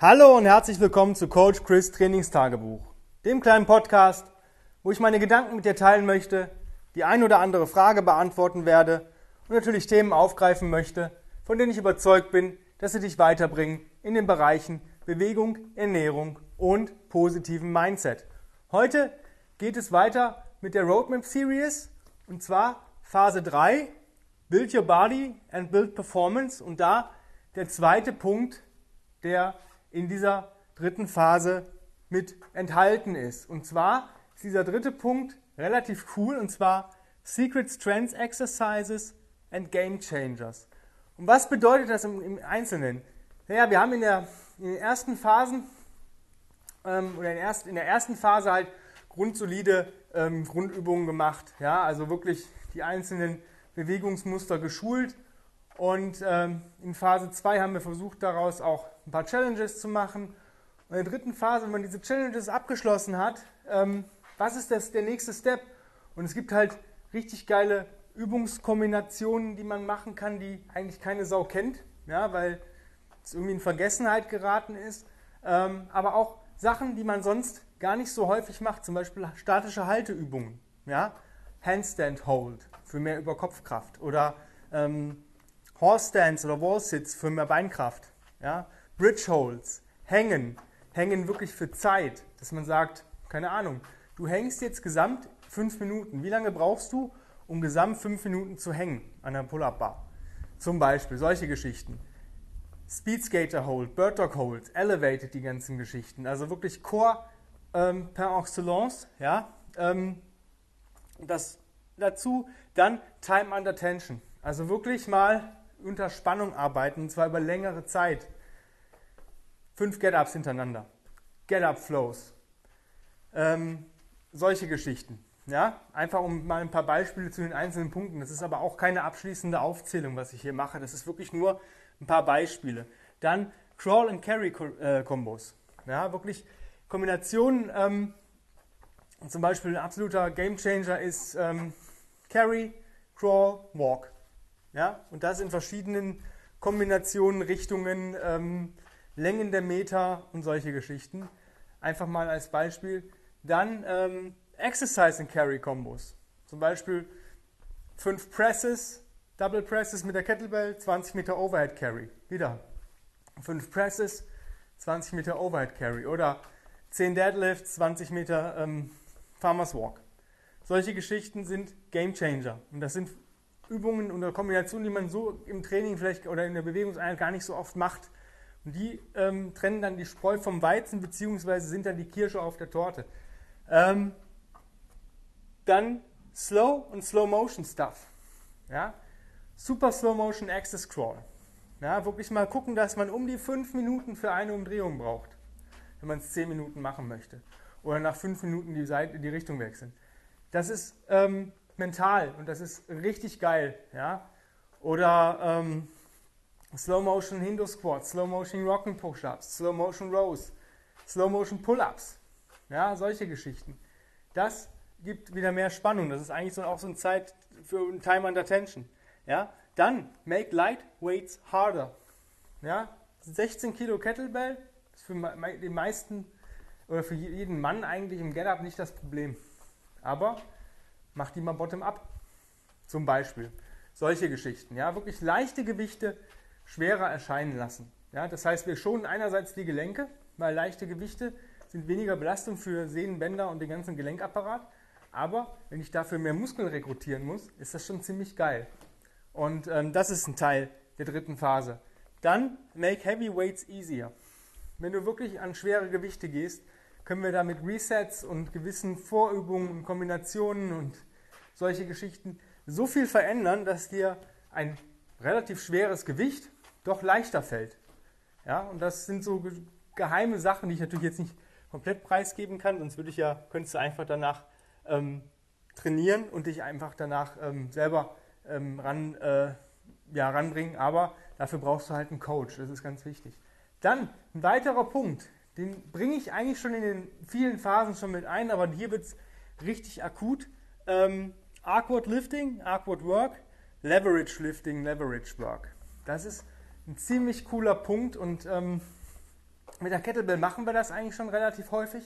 Hallo und herzlich willkommen zu Coach Chris Trainingstagebuch, dem kleinen Podcast, wo ich meine Gedanken mit dir teilen möchte, die ein oder andere Frage beantworten werde und natürlich Themen aufgreifen möchte, von denen ich überzeugt bin, dass sie dich weiterbringen in den Bereichen Bewegung, Ernährung und positiven Mindset. Heute geht es weiter mit der Roadmap Series und zwar Phase 3, Build Your Body and Build Performance und da der zweite Punkt, der in dieser dritten Phase mit enthalten ist. Und zwar ist dieser dritte Punkt relativ cool und zwar Secret Strengths Exercises and Game Changers. Und was bedeutet das im, im Einzelnen? Naja, wir haben in, der, in den ersten Phasen ähm, oder in, erst, in, der ersten Phase halt grundsolide ähm, Grundübungen gemacht. Ja, also wirklich die einzelnen Bewegungsmuster geschult. Und ähm, in Phase 2 haben wir versucht, daraus auch ein paar Challenges zu machen. Und in der dritten Phase, wenn man diese Challenges abgeschlossen hat, ähm, was ist das, der nächste Step? Und es gibt halt richtig geile Übungskombinationen, die man machen kann, die eigentlich keine Sau kennt, ja, weil es irgendwie in Vergessenheit geraten ist. Ähm, aber auch Sachen, die man sonst gar nicht so häufig macht, zum Beispiel statische Halteübungen, ja, Handstand Hold für mehr Überkopfkraft oder ähm, Horse Stands oder Wall Sits für mehr Beinkraft, ja, Bridge Holds, Hängen, Hängen wirklich für Zeit, dass man sagt, keine Ahnung, du hängst jetzt gesamt fünf Minuten. Wie lange brauchst du, um gesamt fünf Minuten zu hängen an der Pull-Up-Bar? Zum Beispiel solche Geschichten. Speed Skater Hold, Bird Dog Hold, Elevated die ganzen Geschichten. Also wirklich Core ähm, per excellence. Ja? Ähm, das, dazu dann Time Under Tension. Also wirklich mal unter Spannung arbeiten, und zwar über längere Zeit fünf Get-Ups hintereinander, Get-Up-Flows, ähm, solche Geschichten. Ja, einfach um mal ein paar Beispiele zu den einzelnen Punkten. Das ist aber auch keine abschließende Aufzählung, was ich hier mache. Das ist wirklich nur ein paar Beispiele. Dann Crawl and Carry äh, Kombos. Ja, wirklich Kombinationen. Ähm, zum Beispiel ein absoluter Gamechanger ist ähm, Carry, Crawl, Walk. Ja, und das in verschiedenen Kombinationen, Richtungen. Ähm, Längen der Meter und solche Geschichten. Einfach mal als Beispiel. Dann ähm, Exercise and Carry Kombos. Zum Beispiel 5 Presses, Double Presses mit der Kettlebell, 20 Meter Overhead Carry. Wieder 5 Presses, 20 Meter Overhead Carry. Oder 10 Deadlifts, 20 Meter ähm, Farmers Walk. Solche Geschichten sind Game Changer. Und das sind Übungen oder Kombinationen, die man so im Training vielleicht oder in der Bewegungseinheit gar nicht so oft macht. Und die ähm, trennen dann die Spreu vom Weizen, beziehungsweise sind dann die Kirsche auf der Torte. Ähm, dann Slow und Slow Motion Stuff. Ja? Super Slow Motion Access Crawl. Ja, wirklich mal gucken, dass man um die 5 Minuten für eine Umdrehung braucht, wenn man es 10 Minuten machen möchte. Oder nach 5 Minuten die, Seite, die Richtung wechseln. Das ist ähm, mental und das ist richtig geil. Ja? Oder ähm, Slow Motion Hindu Squats, Slow Motion Rocking Push-Ups, Slow Motion Rows, Slow Motion Pull-Ups. Ja, solche Geschichten. Das gibt wieder mehr Spannung. Das ist eigentlich so, auch so eine Zeit für ein Time under Tension. Ja, dann Make Light Weights Harder. Ja, 16 Kilo Kettlebell ist für den meisten oder für jeden Mann eigentlich im Get-Up nicht das Problem. Aber mach die mal bottom-up. Zum Beispiel. Solche Geschichten. Ja, wirklich leichte Gewichte schwerer erscheinen lassen. Ja, das heißt, wir schonen einerseits die Gelenke, weil leichte Gewichte sind weniger Belastung für Sehnen, Bänder und den ganzen Gelenkapparat. Aber wenn ich dafür mehr Muskeln rekrutieren muss, ist das schon ziemlich geil. Und ähm, das ist ein Teil der dritten Phase. Dann make heavy weights easier. Wenn du wirklich an schwere Gewichte gehst, können wir da mit Resets und gewissen Vorübungen und Kombinationen und solche Geschichten so viel verändern, dass dir ein relativ schweres Gewicht doch leichter fällt. Ja, und das sind so geheime Sachen, die ich natürlich jetzt nicht komplett preisgeben kann, sonst würde ich ja, könntest du einfach danach ähm, trainieren und dich einfach danach ähm, selber ähm, ran, äh, ja, ranbringen. Aber dafür brauchst du halt einen Coach, das ist ganz wichtig. Dann ein weiterer Punkt, den bringe ich eigentlich schon in den vielen Phasen schon mit ein, aber hier wird es richtig akut. Ähm, awkward Lifting, Awkward Work, Leverage Lifting, Leverage Work. Das ist ein ziemlich cooler Punkt und ähm, Mit der Kettlebell machen wir das eigentlich schon relativ häufig,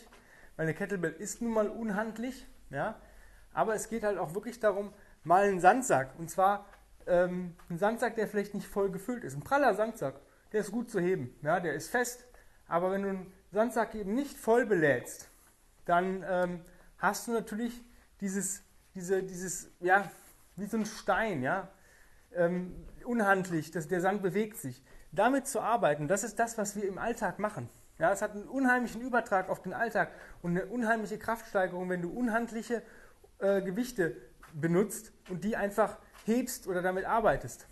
weil eine Kettlebell ist nun mal unhandlich. Ja? Aber es geht halt auch wirklich darum, mal einen Sandsack, und zwar ähm, ein Sandsack, der vielleicht nicht voll gefüllt ist. Ein praller Sandsack, der ist gut zu heben, ja? der ist fest. Aber wenn du einen Sandsack eben nicht voll belädst, dann ähm, hast du natürlich dieses, diese, dieses, ja, wie so ein Stein, ja, ähm, unhandlich, das, der Sand bewegt sich. Damit zu arbeiten, das ist das, was wir im Alltag machen. Ja, es hat einen unheimlichen Übertrag auf den Alltag und eine unheimliche Kraftsteigerung, wenn du unhandliche äh, Gewichte benutzt und die einfach hebst oder damit arbeitest.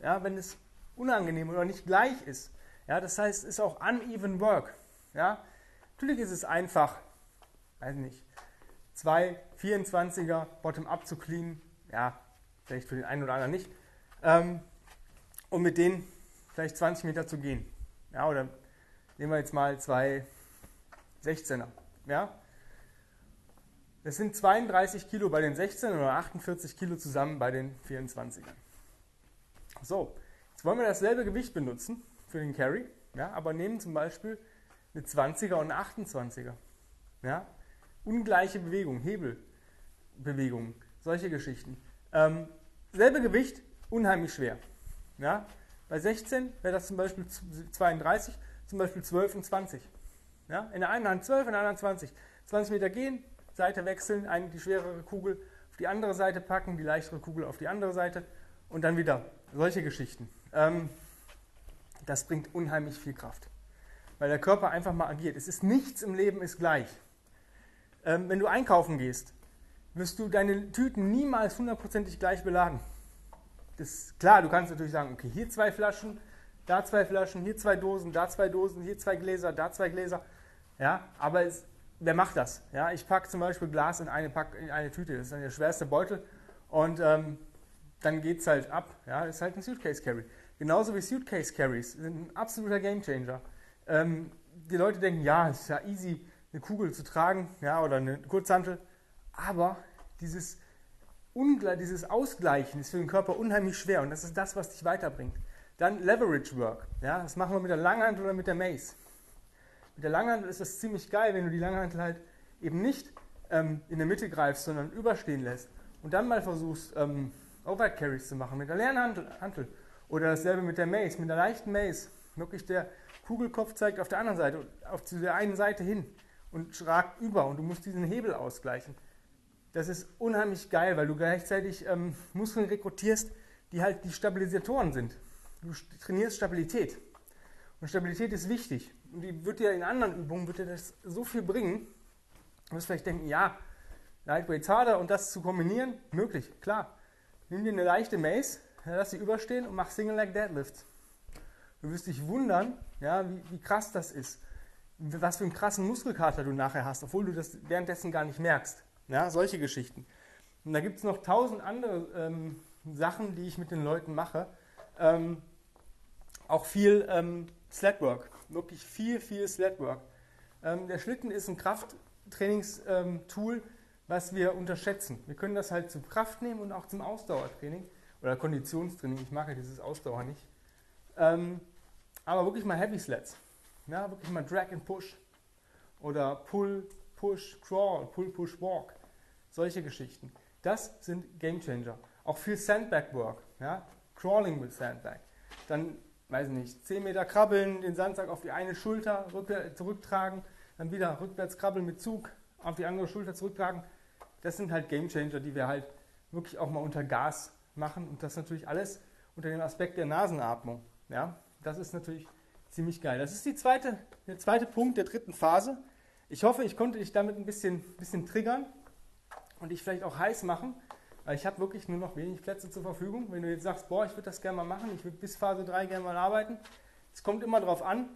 Ja, wenn es unangenehm oder nicht gleich ist. Ja, das heißt, es ist auch uneven work. Ja, natürlich ist es einfach, weiß nicht, zwei 24er Bottom-up zu cleanen. Ja, vielleicht für den einen oder anderen nicht ähm, um mit denen vielleicht 20 Meter zu gehen. Ja, oder nehmen wir jetzt mal zwei 16er. Ja? Das sind 32 Kilo bei den 16 oder 48 Kilo zusammen bei den 24ern. So, jetzt wollen wir dasselbe Gewicht benutzen für den Carry, ja, aber nehmen zum Beispiel eine 20er und eine 28er. Ja? Ungleiche Bewegung, Hebelbewegungen, solche Geschichten. Ähm, selbe Gewicht, unheimlich schwer. Ja? Bei 16 wäre das zum Beispiel 32, zum Beispiel 12 und 20. Ja? In der einen Hand 12, in der anderen 20. 20 Meter gehen, Seite wechseln, eine, die schwerere Kugel auf die andere Seite packen, die leichtere Kugel auf die andere Seite und dann wieder. Solche Geschichten. Ähm, das bringt unheimlich viel Kraft. Weil der Körper einfach mal agiert. Es ist nichts im Leben ist gleich. Ähm, wenn du einkaufen gehst, wirst du deine Tüten niemals hundertprozentig gleich beladen das klar, du kannst natürlich sagen, okay, hier zwei Flaschen, da zwei Flaschen, hier zwei Dosen, da zwei Dosen, hier zwei Gläser, da zwei Gläser. Ja, aber es, wer macht das? Ja, ich packe zum Beispiel Glas in eine, Pack, in eine Tüte, das ist dann der schwerste Beutel und ähm, dann geht es halt ab. Ja, das ist halt ein Suitcase Carry. Genauso wie Suitcase Carries sind ein absoluter Gamechanger. Ähm, die Leute denken, ja, es ist ja easy, eine Kugel zu tragen, ja, oder eine Kurzhantel, aber dieses Ungleich, dieses Ausgleichen ist für den Körper unheimlich schwer und das ist das, was dich weiterbringt. Dann Leverage Work. Ja, das machen wir mit der Langhantel oder mit der Mace. Mit der Langhantel ist das ziemlich geil, wenn du die Langhantel halt eben nicht ähm, in der Mitte greifst, sondern überstehen lässt und dann mal versuchst, ähm, Overhead Carries zu machen mit der leeren Hantel. Oder dasselbe mit der Mace, mit der leichten Mace. Wirklich der Kugelkopf zeigt auf der anderen Seite, auf der einen Seite hin und schragt über und du musst diesen Hebel ausgleichen das ist unheimlich geil, weil du gleichzeitig ähm, Muskeln rekrutierst, die halt die Stabilisatoren sind. Du trainierst Stabilität. Und Stabilität ist wichtig. Und die wird dir in anderen Übungen wird dir das so viel bringen. Du wirst vielleicht denken, ja, Lightweights harder und das zu kombinieren, möglich, klar. Nimm dir eine leichte Mace, lass sie überstehen und mach Single Leg Deadlifts. Du wirst dich wundern, ja, wie, wie krass das ist. Was für einen krassen Muskelkater du nachher hast, obwohl du das währenddessen gar nicht merkst. Ja, solche Geschichten. Und da gibt es noch tausend andere ähm, Sachen, die ich mit den Leuten mache. Ähm, auch viel ähm, Sledwork, wirklich viel, viel Sledwork. Ähm, der Schlitten ist ein Krafttrainingstool, was wir unterschätzen. Wir können das halt zur Kraft nehmen und auch zum Ausdauertraining oder Konditionstraining. Ich mag ja dieses Ausdauer nicht. Ähm, aber wirklich mal Heavy Sleds. Ja, wirklich mal Drag and Push oder Pull, Push, Crawl, Pull, Push, Walk. Solche Geschichten. Das sind Game Changer. Auch für Sandbag Work. Ja? Crawling with Sandbag. Dann, weiß ich nicht, 10 Meter krabbeln, den Sandsack auf die eine Schulter zurücktragen, dann wieder rückwärts krabbeln mit Zug auf die andere Schulter zurücktragen. Das sind halt Game Changer, die wir halt wirklich auch mal unter Gas machen und das natürlich alles unter dem Aspekt der Nasenatmung. Ja? Das ist natürlich ziemlich geil. Das ist die zweite, der zweite Punkt der dritten Phase. Ich hoffe, ich konnte dich damit ein bisschen, bisschen triggern und dich vielleicht auch heiß machen, weil ich habe wirklich nur noch wenig Plätze zur Verfügung. Wenn du jetzt sagst, boah, ich würde das gerne mal machen, ich würde bis Phase 3 gerne mal arbeiten, es kommt immer darauf an,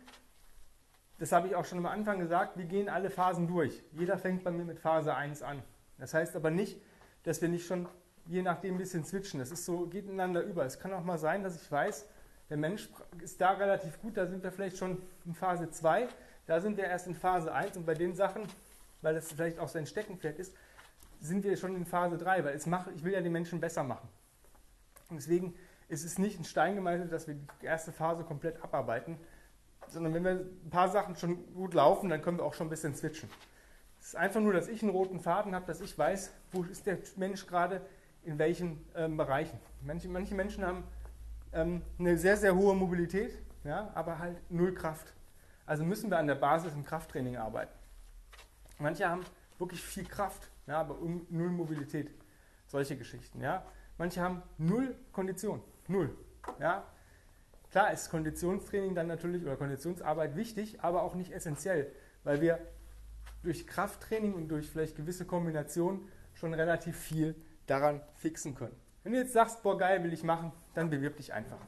das habe ich auch schon am Anfang gesagt, wir gehen alle Phasen durch. Jeder fängt bei mir mit Phase 1 an. Das heißt aber nicht, dass wir nicht schon je nachdem ein bisschen switchen. Das ist so, geht ineinander über. Es kann auch mal sein, dass ich weiß, der Mensch ist da relativ gut, da sind wir vielleicht schon in Phase 2 da sind wir erst in Phase 1 und bei den Sachen, weil das vielleicht auch sein Steckenpferd ist, sind wir schon in Phase 3, weil mache, ich will ja die Menschen besser machen. Und deswegen ist es nicht ein Stein gemeißelt, dass wir die erste Phase komplett abarbeiten. sondern wenn wir ein paar Sachen schon gut laufen, dann können wir auch schon ein bisschen switchen. Es ist einfach nur, dass ich einen roten Faden habe, dass ich weiß, wo ist der Mensch gerade in welchen ähm, Bereichen. Manche, manche, Menschen haben ähm, eine sehr, sehr hohe Mobilität, ja, aber halt null Kraft. Also müssen wir an der Basis im Krafttraining arbeiten. Manche haben wirklich viel Kraft, ja, aber null Mobilität. Solche Geschichten. Ja. Manche haben null Kondition. Null. Ja. Klar ist Konditionstraining dann natürlich oder Konditionsarbeit wichtig, aber auch nicht essentiell, weil wir durch Krafttraining und durch vielleicht gewisse Kombinationen schon relativ viel daran fixen können. Wenn du jetzt sagst, boah geil, will ich machen, dann bewirb dich einfach.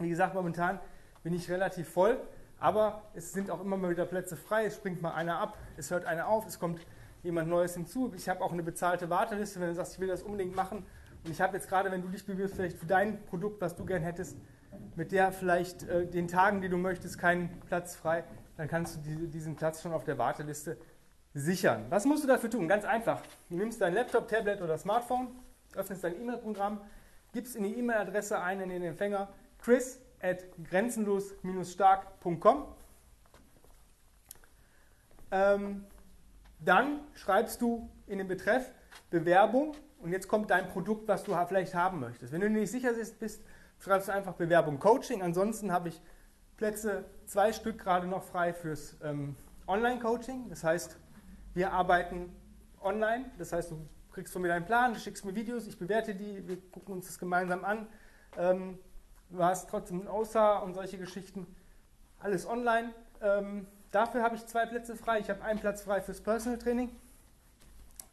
Wie gesagt, momentan bin ich relativ voll, aber es sind auch immer mal wieder Plätze frei, es springt mal einer ab, es hört einer auf, es kommt jemand Neues hinzu. Ich habe auch eine bezahlte Warteliste, wenn du sagst, ich will das unbedingt machen. Und ich habe jetzt gerade, wenn du dich bewirbst, vielleicht für dein Produkt, was du gern hättest, mit der vielleicht äh, den Tagen, die du möchtest, keinen Platz frei, dann kannst du die, diesen Platz schon auf der Warteliste sichern. Was musst du dafür tun? Ganz einfach. Du nimmst dein Laptop, Tablet oder Smartphone, öffnest dein E-Mail-Programm, gibst in die E-Mail-Adresse ein in den Empfänger chris at grenzenlos-stark.com. Ähm, dann schreibst du in den Betreff Bewerbung und jetzt kommt dein Produkt, was du vielleicht haben möchtest. Wenn du nicht sicher bist, schreibst du einfach Bewerbung Coaching. Ansonsten habe ich Plätze, zwei Stück gerade noch frei fürs ähm, Online-Coaching. Das heißt, wir arbeiten online. Das heißt, du kriegst von mir deinen Plan, du schickst mir Videos, ich bewerte die, wir gucken uns das gemeinsam an. Ähm, du hast trotzdem OSA und solche Geschichten. Alles online. Ähm, dafür habe ich zwei Plätze frei. Ich habe einen Platz frei fürs Personal Training.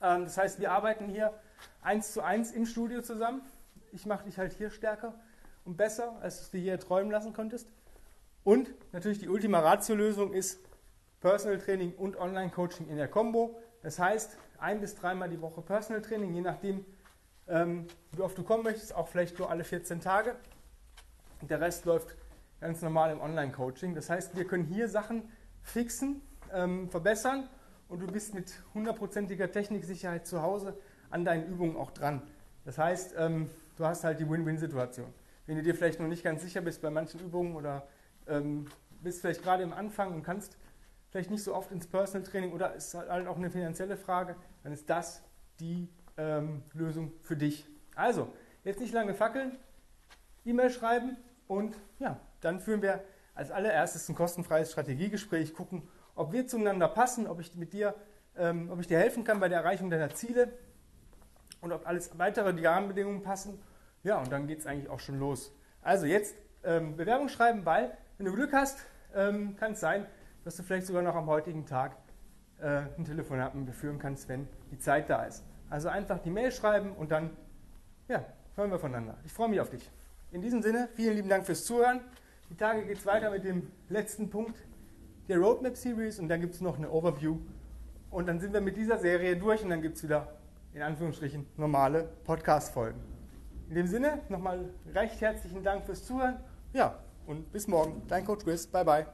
Ähm, das heißt, wir arbeiten hier eins zu eins im Studio zusammen. Ich mache dich halt hier stärker und besser, als du dir hier träumen lassen konntest. Und natürlich die Ultima Ratio-Lösung ist Personal Training und Online-Coaching in der Combo. Das heißt, ein bis dreimal die Woche Personal Training, je nachdem, ähm, wie oft du kommen möchtest, auch vielleicht nur alle 14 Tage. Der Rest läuft ganz normal im Online-Coaching. Das heißt, wir können hier Sachen fixen, ähm, verbessern und du bist mit hundertprozentiger Techniksicherheit zu Hause an deinen Übungen auch dran. Das heißt, ähm, du hast halt die Win-Win-Situation. Wenn du dir vielleicht noch nicht ganz sicher bist bei manchen Übungen oder ähm, bist vielleicht gerade im Anfang und kannst vielleicht nicht so oft ins Personal Training oder ist halt auch eine finanzielle Frage, dann ist das die ähm, Lösung für dich. Also, jetzt nicht lange fackeln, E-Mail schreiben und ja, dann führen wir als allererstes ein kostenfreies Strategiegespräch, gucken, ob wir zueinander passen, ob ich mit dir, ähm, ob ich dir helfen kann bei der Erreichung deiner Ziele und ob alles weitere die Rahmenbedingungen passen. Ja, und dann geht es eigentlich auch schon los. Also jetzt ähm, Bewerbung schreiben, weil, wenn du Glück hast, ähm, kann es sein, dass du vielleicht sogar noch am heutigen Tag äh, ein Telefonat mit führen kannst, wenn die Zeit da ist. Also einfach die Mail schreiben und dann ja, hören wir voneinander. Ich freue mich auf dich. In diesem Sinne, vielen lieben Dank fürs Zuhören. Die Tage geht es weiter mit dem letzten Punkt der Roadmap Series und dann gibt es noch eine Overview. Und dann sind wir mit dieser Serie durch und dann gibt es wieder in Anführungsstrichen normale Podcast-Folgen. In dem Sinne, nochmal recht herzlichen Dank fürs Zuhören. Ja, und bis morgen. Dein Coach Chris. Bye, bye.